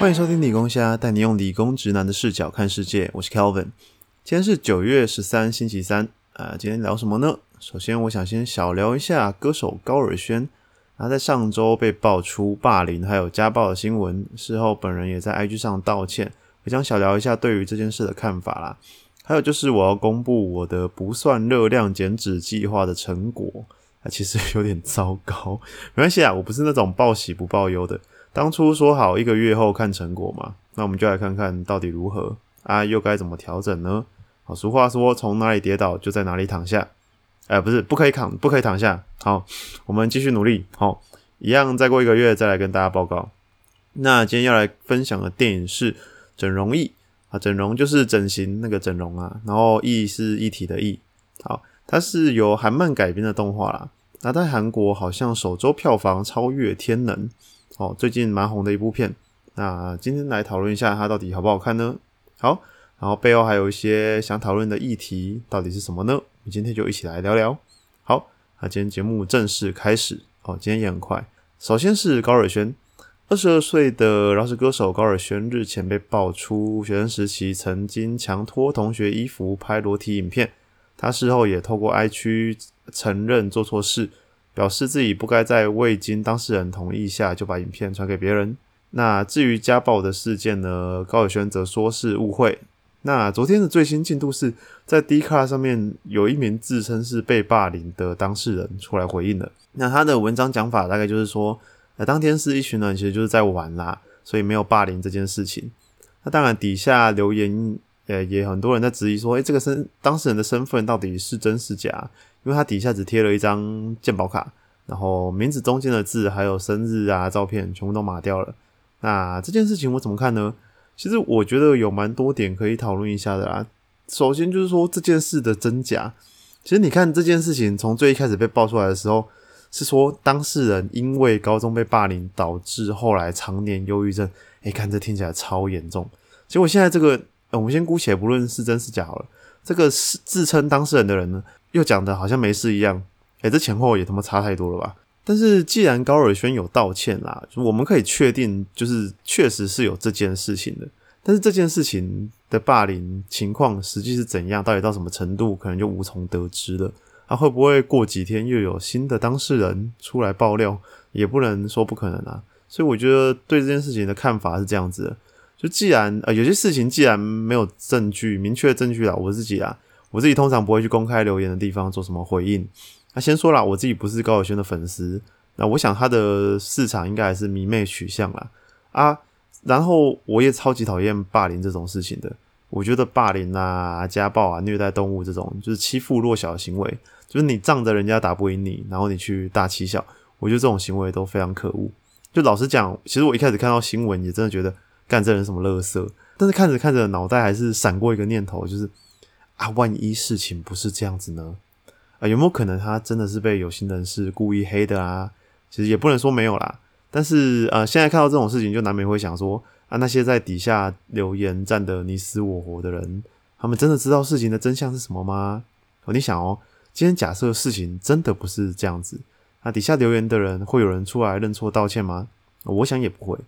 欢迎收听理工虾，带你用理工直男的视角看世界。我是 Kelvin，今天是九月十三，星期三。啊，今天聊什么呢？首先，我想先小聊一下歌手高尔宣。他在上周被爆出霸凌还有家暴的新闻，事后本人也在 IG 上道歉。我想小聊一下对于这件事的看法啦。还有就是我要公布我的不算热量减脂计划的成果，啊，其实有点糟糕。没关系啊，我不是那种报喜不报忧的。当初说好一个月后看成果嘛，那我们就来看看到底如何啊，又该怎么调整呢？好，俗话说，从哪里跌倒就在哪里躺下。哎，不是，不可以躺，不可以躺下。好，我们继续努力。好，一样，再过一个月再来跟大家报告。那今天要来分享的电影是《整容艺》啊，整容就是整形那个整容啊，然后艺是一体的艺。好，它是由韩漫改编的动画啦。那在韩国好像首周票房超越《天能》哦，最近蛮红的一部片。那今天来讨论一下它到底好不好看呢？好，然后背后还有一些想讨论的议题，到底是什么呢？我们今天就一起来聊聊。好，那今天节目正式开始。哦，今天也很快。首先是高尔宣，二十二岁的饶舌歌手高尔宣日前被爆出学生时期曾经强脱同学衣服拍裸体影片。他事后也透过 I 区承认做错事，表示自己不该在未经当事人同意下就把影片传给别人。那至于家暴的事件呢？高尔宣则说是误会。那昨天的最新进度是在 d 卡上面有一名自称是被霸凌的当事人出来回应了。那他的文章讲法大概就是说，呃，当天是一群人其实就是在玩啦，所以没有霸凌这件事情。那当然底下留言，呃，也很多人在质疑说，诶，这个身当事人的身份到底是真是假？因为他底下只贴了一张鉴宝卡，然后名字中间的字还有生日啊、照片全部都码掉了。那这件事情我怎么看呢？其实我觉得有蛮多点可以讨论一下的啦。首先就是说这件事的真假。其实你看这件事情从最一开始被爆出来的时候，是说当事人因为高中被霸凌导致后来常年忧郁症。哎，看这听起来超严重。结果现在这个，我们先姑且不论是真是假好了。这个是自称当事人的人呢，又讲的好像没事一样。哎，这前后也他妈差太多了吧？但是既然高尔宣有道歉啦，我们可以确定，就是确实是有这件事情的。但是这件事情的霸凌情况实际是怎样，到底到什么程度，可能就无从得知了。啊，会不会过几天又有新的当事人出来爆料，也不能说不可能啊。所以我觉得对这件事情的看法是这样子的：就既然呃有些事情既然没有证据，明确证据了，我自己啊，我自己通常不会去公开留言的地方做什么回应。那先说了，我自己不是高晓轩的粉丝，那我想他的市场应该还是迷妹取向啦。啊。然后我也超级讨厌霸凌这种事情的，我觉得霸凌啊、家暴啊、虐待动物这种就是欺负弱小的行为，就是你仗着人家打不赢你，然后你去大欺小，我觉得这种行为都非常可恶。就老实讲，其实我一开始看到新闻也真的觉得干这人什么乐色，但是看着看着脑袋还是闪过一个念头，就是啊，万一事情不是这样子呢？啊，有没有可能他真的是被有心人士故意黑的啊？其实也不能说没有啦。但是呃，现在看到这种事情，就难免会想说啊，那些在底下留言站的你死我活的人，他们真的知道事情的真相是什么吗？你想哦，今天假设事情真的不是这样子，那底下留言的人会有人出来认错道歉吗？我想也不会。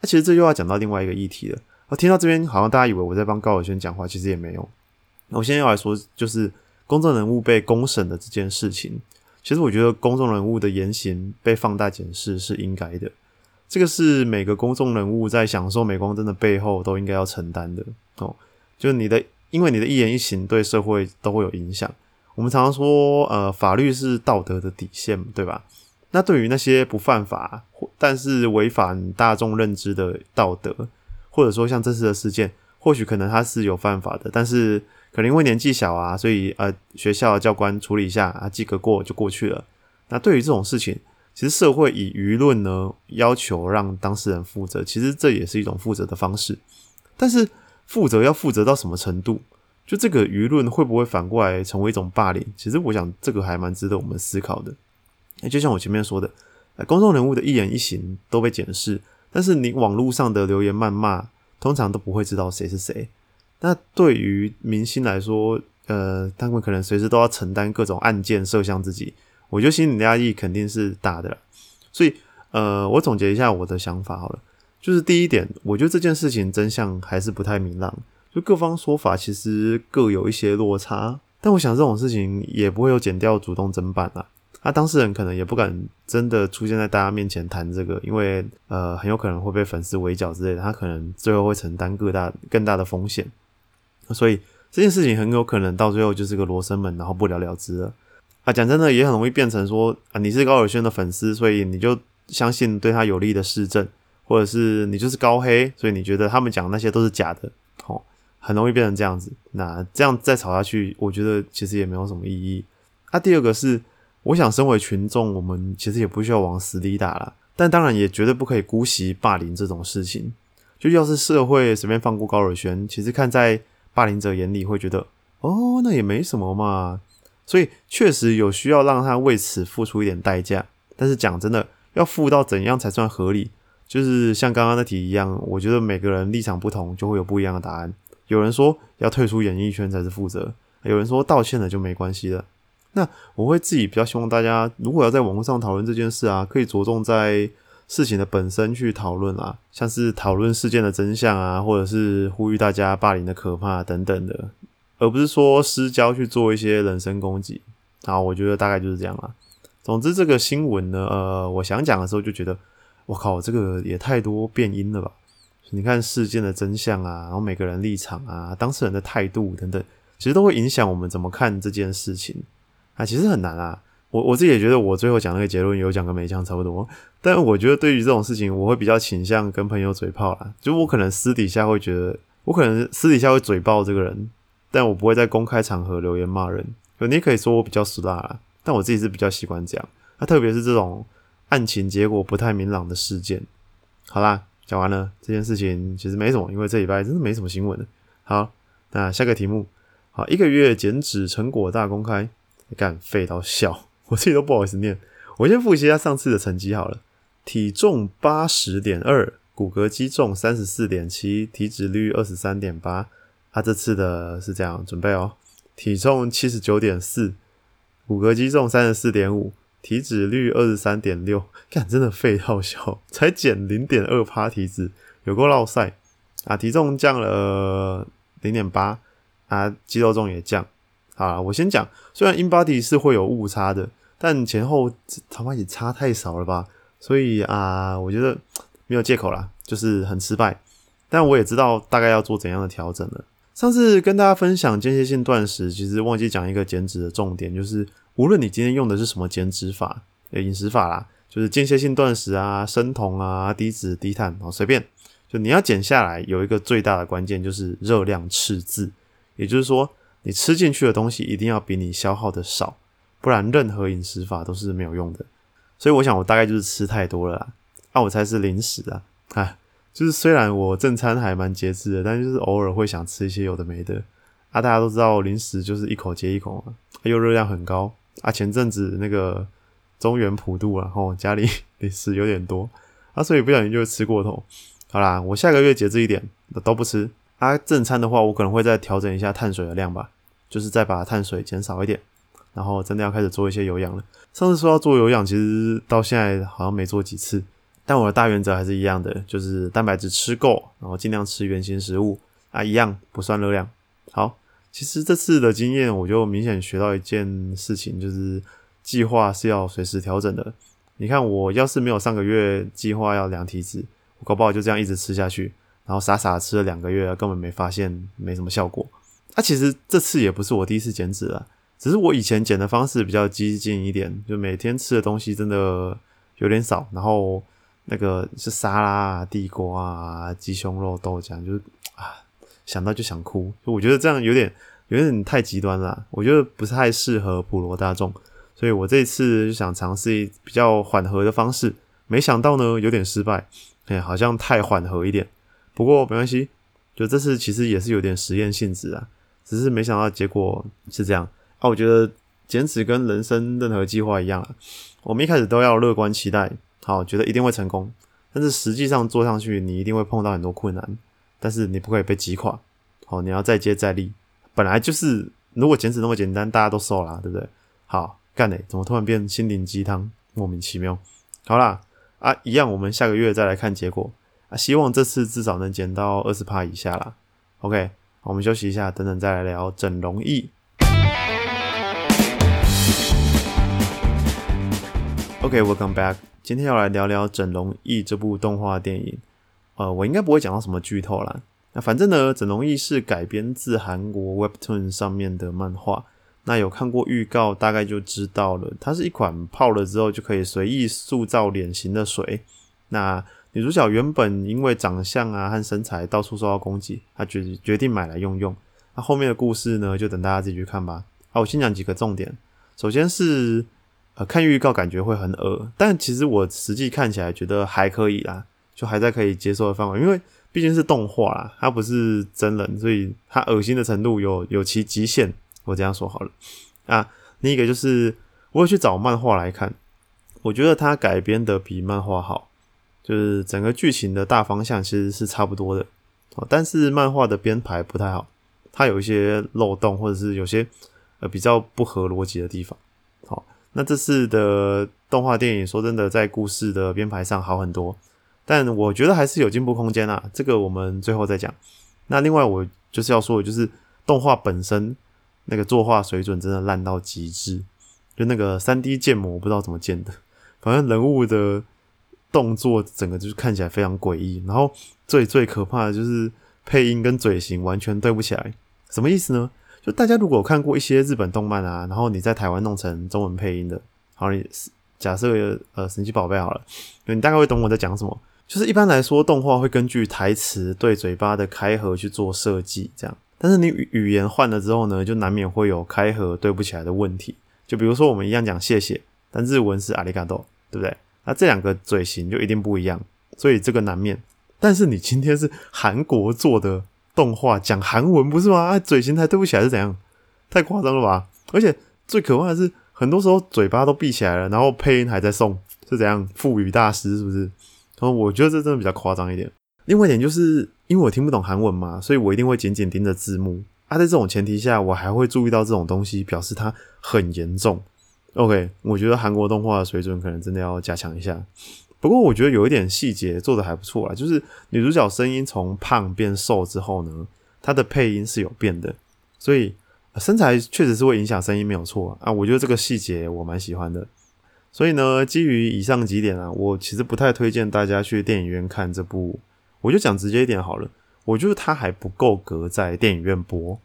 那其实这又要讲到另外一个议题了。我听到这边，好像大家以为我在帮高尔轩讲话，其实也没有。我现在要来说，就是公众人物被公审的这件事情。其实我觉得公众人物的言行被放大检视是应该的，这个是每个公众人物在享受镁光灯的背后都应该要承担的哦。就是你的，因为你的一言一行对社会都会有影响。我们常常说，呃，法律是道德的底线，对吧？那对于那些不犯法，但是违反大众认知的道德，或者说像这次的事件，或许可能他是有犯法的，但是。可能因为年纪小啊，所以呃，学校教官处理一下啊，及格过就过去了。那对于这种事情，其实社会以舆论呢要求让当事人负责，其实这也是一种负责的方式。但是负责要负责到什么程度？就这个舆论会不会反过来成为一种霸凌？其实我想这个还蛮值得我们思考的。那就像我前面说的，公众人物的一言一行都被检视，但是你网络上的留言谩骂，通常都不会知道谁是谁。那对于明星来说，呃，他们可能随时都要承担各种案件，射向自己，我觉得心理压力肯定是大的。所以，呃，我总结一下我的想法好了，就是第一点，我觉得这件事情真相还是不太明朗，就各方说法其实各有一些落差。但我想这种事情也不会有剪掉主动整版啊，那当事人可能也不敢真的出现在大家面前谈这个，因为呃很有可能会被粉丝围剿之类的，他可能最后会承担更大更大的风险，所以这件事情很有可能到最后就是个罗生门，然后不了了之了。啊，讲真的也很容易变成说啊你是高尔轩的粉丝，所以你就相信对他有利的市政，或者是你就是高黑，所以你觉得他们讲那些都是假的，哦。很容易变成这样子，那这样再吵下去，我觉得其实也没有什么意义。那第二个是，我想身为群众，我们其实也不需要往死里打了，但当然也绝对不可以姑息霸凌这种事情。就要是社会随便放过高尔轩，其实看在霸凌者眼里会觉得，哦，那也没什么嘛。所以确实有需要让他为此付出一点代价。但是讲真的，要付到怎样才算合理？就是像刚刚那题一样，我觉得每个人立场不同，就会有不一样的答案。有人说要退出演艺圈才是负责，有人说道歉了就没关系了。那我会自己比较希望大家，如果要在网络上讨论这件事啊，可以着重在事情的本身去讨论啊，像是讨论事件的真相啊，或者是呼吁大家霸凌的可怕等等的，而不是说私交去做一些人身攻击。好，我觉得大概就是这样啦。总之，这个新闻呢，呃，我想讲的时候就觉得，我靠，这个也太多变音了吧。你看事件的真相啊，然后每个人立场啊，当事人的态度等等，其实都会影响我们怎么看这件事情啊。其实很难啊，我我自己也觉得，我最后讲那个结论有讲跟没讲差不多。但我觉得对于这种事情，我会比较倾向跟朋友嘴炮啦。就我可能私底下会觉得，我可能私底下会嘴爆这个人，但我不会在公开场合留言骂人。你可以说我比较死辣啦，但我自己是比较习惯这样。那特别是这种案情结果不太明朗的事件，好啦。讲完了这件事情，其实没什么，因为这礼拜真的没什么新闻的。好，那下个题目，好，一个月减脂成果大公开，干废到笑，我自己都不好意思念。我先复习一下上次的成绩好了，体重八十点二，骨骼肌重三十四点七，体脂率二十三点八。他这次的是这样，准备哦，体重七十九点四，骨骼肌重三十四点五。体脂率二十三点六，看真的废到笑，才减零点二趴体脂，有够落赛啊！体重降了零点八啊，肌肉重也降啊。我先讲，虽然 in body 是会有误差的，但前后他妈也差太少了吧？所以啊，我觉得没有借口啦，就是很失败。但我也知道大概要做怎样的调整了。上次跟大家分享间歇性断食，其实忘记讲一个减脂的重点，就是。无论你今天用的是什么减脂法、饮食法啦，就是间歇性断食啊、生酮啊、低脂低碳哦，随便，就你要减下来，有一个最大的关键就是热量赤字，也就是说，你吃进去的东西一定要比你消耗的少，不然任何饮食法都是没有用的。所以我想，我大概就是吃太多了啦，啊，我才是零食啊，啊，就是虽然我正餐还蛮节制的，但就是偶尔会想吃一些有的没的啊。大家都知道，零食就是一口接一口嘛，又热量很高。啊，前阵子那个中原普渡啊，后家里 零食有点多啊，所以不小心就吃过头。好啦，我下个月节制一点，都不吃。啊，正餐的话，我可能会再调整一下碳水的量吧，就是再把碳水减少一点，然后真的要开始做一些有氧了。上次说要做有氧，其实到现在好像没做几次，但我的大原则还是一样的，就是蛋白质吃够，然后尽量吃原型食物啊，一样不算热量。好。其实这次的经验，我就明显学到一件事情，就是计划是要随时调整的。你看，我要是没有上个月计划要量体脂，我搞不好就这样一直吃下去，然后傻傻吃了两个月，根本没发现没什么效果。啊，其实这次也不是我第一次减脂了，只是我以前减的方式比较激进一点，就每天吃的东西真的有点少，然后那个是沙拉啊、地瓜啊、鸡胸肉、豆浆，就是啊。想到就想哭，就我觉得这样有点有点太极端了，我觉得不太适合普罗大众，所以我这次就想尝试比较缓和的方式，没想到呢有点失败，哎，好像太缓和一点，不过没关系，就这次其实也是有点实验性质啊，只是没想到结果是这样啊，我觉得减脂跟人生任何计划一样啊，我们一开始都要乐观期待，好，觉得一定会成功，但是实际上做上去，你一定会碰到很多困难。但是你不可以被击垮，好，你要再接再厉。本来就是，如果减脂那么简单，大家都瘦了，对不对？好，干嘞，怎么突然变心灵鸡汤？莫名其妙。好啦，啊，一样，我们下个月再来看结果。啊，希望这次至少能减到二十帕以下啦。OK，我们休息一下，等等再来聊整容易。OK，welcome back。今天要来聊聊《整容易》这部动画电影。呃，我应该不会讲到什么剧透啦。那反正呢，《整容易》是改编自韩国 Webtoon 上面的漫画。那有看过预告，大概就知道了。它是一款泡了之后就可以随意塑造脸型的水。那女主角原本因为长相啊和身材到处受到攻击，她决决定买来用用。那后面的故事呢，就等大家自己去看吧。好，我先讲几个重点。首先是呃，看预告感觉会很恶，但其实我实际看起来觉得还可以啦，就还在可以接受的范围。因为毕竟是动画啦，它不是真人，所以它恶心的程度有有其极限。我这样说好了啊，另一个就是我有去找漫画来看，我觉得它改编的比漫画好，就是整个剧情的大方向其实是差不多的，哦，但是漫画的编排不太好，它有一些漏洞或者是有些呃比较不合逻辑的地方。好，那这次的动画电影说真的在故事的编排上好很多，但我觉得还是有进步空间啊，这个我们最后再讲。那另外我就是要说的就是动画本身。那个作画水准真的烂到极致，就那个三 D 建模不知道怎么建的，反正人物的动作整个就是看起来非常诡异。然后最最可怕的就是配音跟嘴型完全对不起来，什么意思呢？就大家如果看过一些日本动漫啊，然后你在台湾弄成中文配音的，好，你假设呃神奇宝贝好了，你大概会懂我在讲什么。就是一般来说，动画会根据台词对嘴巴的开合去做设计，这样。但是你语言换了之后呢，就难免会有开合对不起来的问题。就比如说我们一样讲谢谢，但日文是阿里嘎多，对不对？那这两个嘴型就一定不一样，所以这个难免。但是你今天是韩国做的动画，讲韩文不是吗？啊，嘴型才对不起来是怎样？太夸张了吧！而且最可怕的是，很多时候嘴巴都闭起来了，然后配音还在送，是怎样？腹语大师是不是？然后我觉得这真的比较夸张一点。另外一点就是。因为我听不懂韩文嘛，所以我一定会紧紧盯着字幕啊。在这种前提下，我还会注意到这种东西，表示它很严重。OK，我觉得韩国动画的水准可能真的要加强一下。不过我觉得有一点细节做的还不错啦，就是女主角声音从胖变瘦之后呢，她的配音是有变的，所以身材确实是会影响声音，没有错啊。我觉得这个细节我蛮喜欢的。所以呢，基于以上几点啊，我其实不太推荐大家去电影院看这部。我就讲直接一点好了，我觉得它还不够格在电影院播。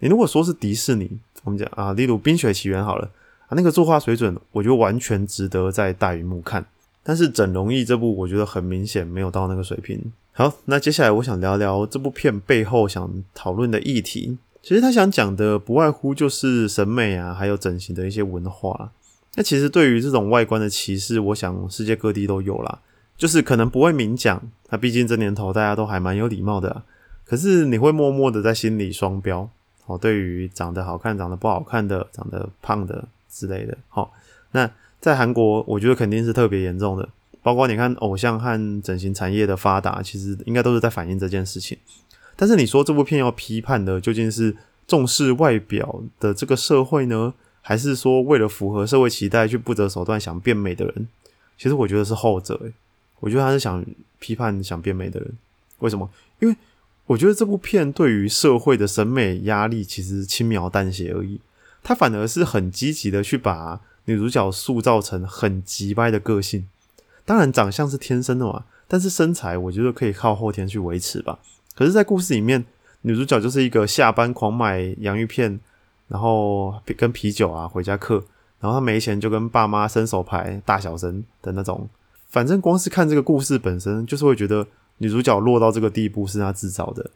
你如果说是迪士尼，我们讲啊，例如《冰雪奇缘》好了啊，那个作画水准，我觉得完全值得在大荧幕看。但是《整容易》这部，我觉得很明显没有到那个水平。好，那接下来我想聊聊这部片背后想讨论的议题。其实他想讲的不外乎就是审美啊，还有整形的一些文化。那其实对于这种外观的歧视，我想世界各地都有啦。就是可能不会明讲，那毕竟这年头大家都还蛮有礼貌的。可是你会默默的在心里双标哦，对于长得好看、长得不好看的、长得胖的之类的。好，那在韩国，我觉得肯定是特别严重的。包括你看偶像和整形产业的发达，其实应该都是在反映这件事情。但是你说这部片要批判的究竟是重视外表的这个社会呢，还是说为了符合社会期待去不择手段想变美的人？其实我觉得是后者。诶，我觉得他是想批判想变美的人，为什么？因为我觉得这部片对于社会的审美压力其实轻描淡写而已，他反而是很积极的去把女主角塑造成很急掰的个性。当然，长相是天生的嘛，但是身材我觉得可以靠后天去维持吧。可是，在故事里面，女主角就是一个下班狂买洋芋片，然后跟啤酒啊回家嗑，然后她没钱就跟爸妈伸手牌大小声的那种。反正光是看这个故事本身，就是会觉得女主角落到这个地步是她自找的。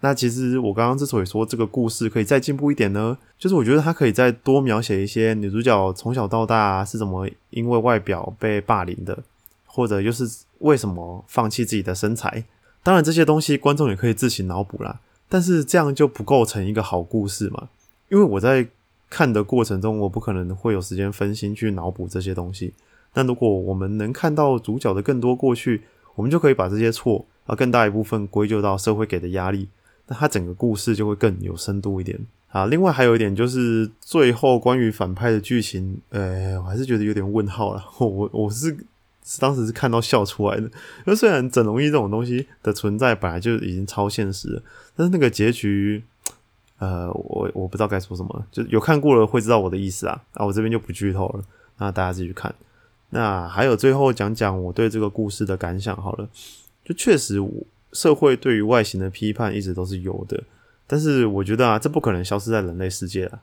那其实我刚刚之所以说这个故事可以再进步一点呢，就是我觉得它可以再多描写一些女主角从小到大是怎么因为外表被霸凌的，或者又是为什么放弃自己的身材。当然这些东西观众也可以自行脑补啦，但是这样就不构成一个好故事嘛。因为我在看的过程中，我不可能会有时间分心去脑补这些东西。那如果我们能看到主角的更多过去，我们就可以把这些错啊更大一部分归咎到社会给的压力，那它整个故事就会更有深度一点啊。另外还有一点就是最后关于反派的剧情，呃，我还是觉得有点问号了。我我是当时是看到笑出来的。那虽然整容衣这种东西的存在本来就已经超现实了，但是那个结局，呃，我我不知道该说什么，就有看过了会知道我的意思啊。啊，我这边就不剧透了，那大家自己去看。那还有最后讲讲我对这个故事的感想好了，就确实我社会对于外形的批判一直都是有的，但是我觉得啊，这不可能消失在人类世界啊，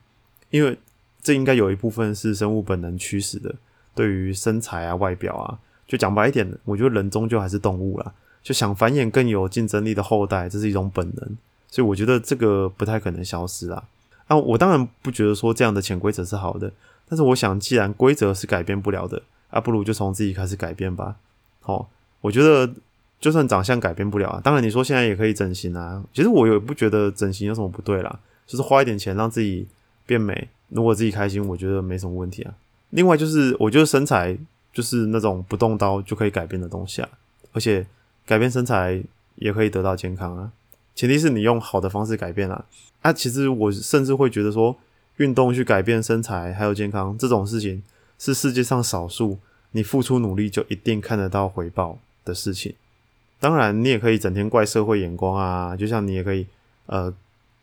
因为。这应该有一部分是生物本能驱使的，对于身材啊、外表啊，就讲白一点，我觉得人终究还是动物啦，就想繁衍更有竞争力的后代，这是一种本能，所以我觉得这个不太可能消失啊。啊，我当然不觉得说这样的潜规则是好的，但是我想，既然规则是改变不了的，啊，不如就从自己开始改变吧。好，我觉得就算长相改变不了啊，当然你说现在也可以整形啊，其实我也不觉得整形有什么不对啦，就是花一点钱让自己变美。如果自己开心，我觉得没什么问题啊。另外就是，我觉得身材就是那种不动刀就可以改变的东西啊，而且改变身材也可以得到健康啊。前提是你用好的方式改变啊。啊，其实我甚至会觉得说，运动去改变身材还有健康这种事情，是世界上少数你付出努力就一定看得到回报的事情。当然，你也可以整天怪社会眼光啊，就像你也可以呃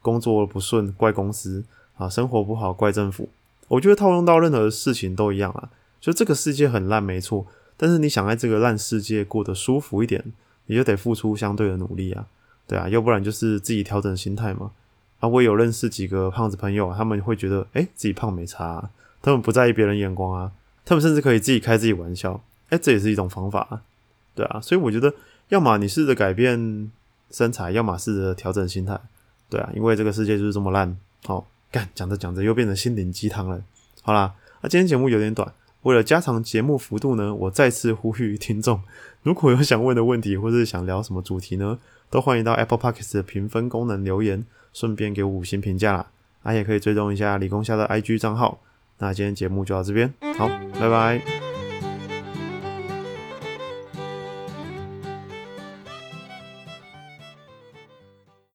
工作不顺怪公司。啊，生活不好怪政府，我觉得套用到任何事情都一样啊。就这个世界很烂，没错，但是你想在这个烂世界过得舒服一点，你就得付出相对的努力啊，对啊，要不然就是自己调整心态嘛。啊，我有认识几个胖子朋友，他们会觉得，哎，自己胖没差，他们不在意别人眼光啊，他们甚至可以自己开自己玩笑，哎，这也是一种方法啊，对啊，所以我觉得，要么你试着改变身材，要么试着调整心态，对啊，因为这个世界就是这么烂，好。干讲着讲着又变成心灵鸡汤了。好啦，那今天节目有点短，为了加长节目幅度呢，我再次呼吁听众，如果有想问的问题或者是想聊什么主题呢，都欢迎到 Apple Podcast 的评分功能留言，顺便给我五星评价啦。啊，也可以追踪一下理工下的 IG 账号。那今天节目就到这边，好，拜拜。